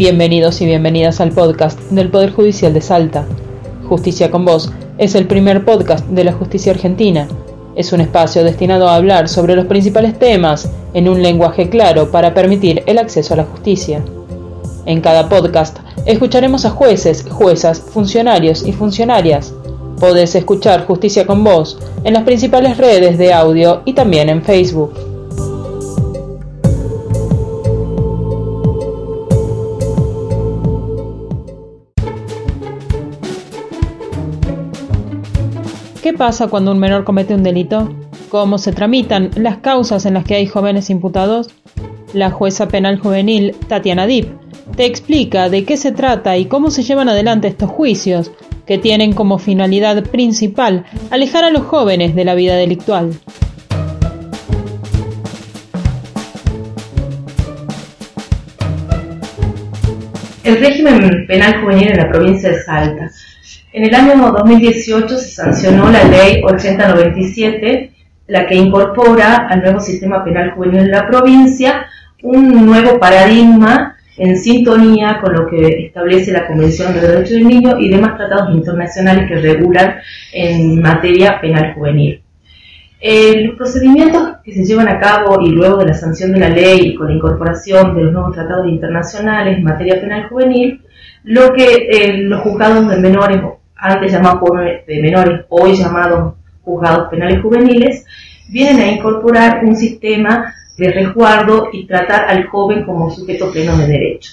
Bienvenidos y bienvenidas al podcast del Poder Judicial de Salta. Justicia con Vos es el primer podcast de la justicia argentina. Es un espacio destinado a hablar sobre los principales temas en un lenguaje claro para permitir el acceso a la justicia. En cada podcast escucharemos a jueces, juezas, funcionarios y funcionarias. Podés escuchar Justicia con Vos en las principales redes de audio y también en Facebook. ¿Qué pasa cuando un menor comete un delito? ¿Cómo se tramitan las causas en las que hay jóvenes imputados? La jueza penal juvenil Tatiana Dip te explica de qué se trata y cómo se llevan adelante estos juicios, que tienen como finalidad principal alejar a los jóvenes de la vida delictual. El régimen penal juvenil en la provincia de Salta en el año 2018 se sancionó la ley 8097, la que incorpora al nuevo sistema penal juvenil de la provincia un nuevo paradigma en sintonía con lo que establece la Convención de Derechos del Niño y demás tratados internacionales que regulan en materia penal juvenil. Los procedimientos que se llevan a cabo y luego de la sanción de la ley y con la incorporación de los nuevos tratados internacionales en materia penal juvenil, lo que eh, los juzgados de menores antes llamados de menores, hoy llamados juzgados penales juveniles, vienen a incorporar un sistema de resguardo y tratar al joven como sujeto pleno de derecho.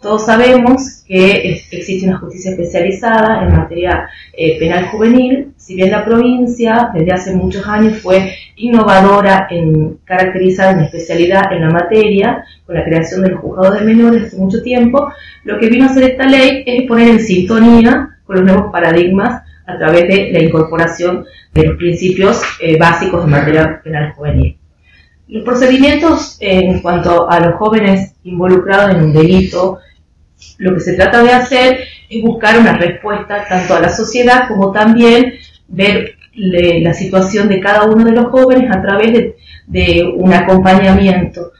Todos sabemos que existe una justicia especializada en materia eh, penal juvenil, si bien la provincia desde hace muchos años fue innovadora en caracterizar una especialidad en la materia, con la creación del juzgado de menores hace mucho tiempo, lo que vino a hacer esta ley es poner en sintonía con los nuevos paradigmas a través de la incorporación de los principios eh, básicos de materia penal juvenil. Los procedimientos en cuanto a los jóvenes involucrados en un delito, lo que se trata de hacer es buscar una respuesta tanto a la sociedad como también ver la situación de cada uno de los jóvenes a través de, de un acompañamiento.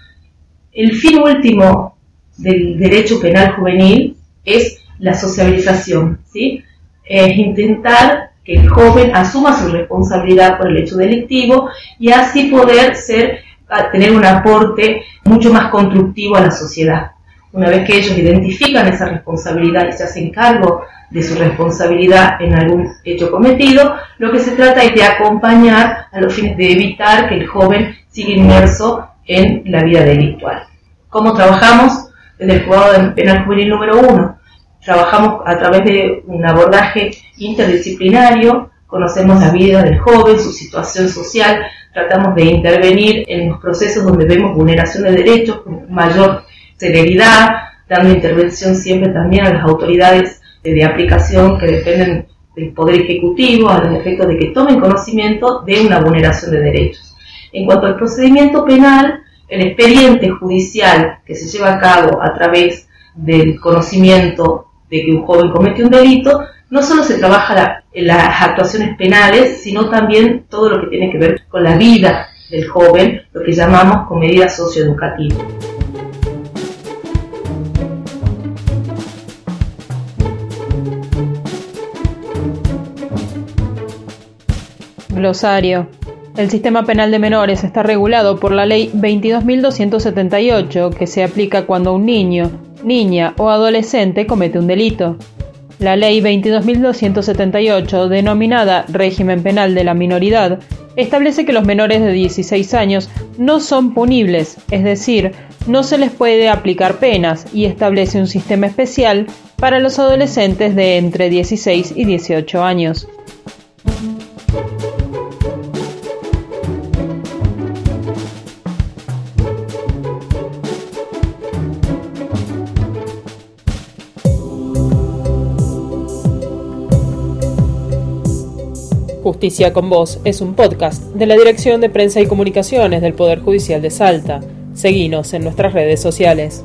El fin último del derecho penal juvenil es la socialización, ¿sí? Es intentar que el joven asuma su responsabilidad por el hecho delictivo y así poder ser, tener un aporte mucho más constructivo a la sociedad. Una vez que ellos identifican esa responsabilidad y se hacen cargo de su responsabilidad en algún hecho cometido, lo que se trata es de acompañar a los fines de evitar que el joven siga inmerso en la vida delictual. ¿Cómo trabajamos? Desde el juzgado penal juvenil número uno, Trabajamos a través de un abordaje interdisciplinario, conocemos la vida del joven, su situación social, tratamos de intervenir en los procesos donde vemos vulneración de derechos con mayor celeridad, dando intervención siempre también a las autoridades de aplicación que dependen del Poder Ejecutivo, a los efectos de que tomen conocimiento de una vulneración de derechos. En cuanto al procedimiento penal, el expediente judicial que se lleva a cabo a través del conocimiento de que un joven comete un delito, no solo se trabaja en las actuaciones penales, sino también todo lo que tiene que ver con la vida del joven, lo que llamamos con medidas socioeducativas. Glosario. El sistema penal de menores está regulado por la Ley 22.278, que se aplica cuando un niño, niña o adolescente comete un delito. La Ley 22.278, denominada Régimen Penal de la Minoridad, establece que los menores de 16 años no son punibles, es decir, no se les puede aplicar penas y establece un sistema especial para los adolescentes de entre 16 y 18 años. Justicia con Vos es un podcast de la Dirección de Prensa y Comunicaciones del Poder Judicial de Salta. Seguinos en nuestras redes sociales.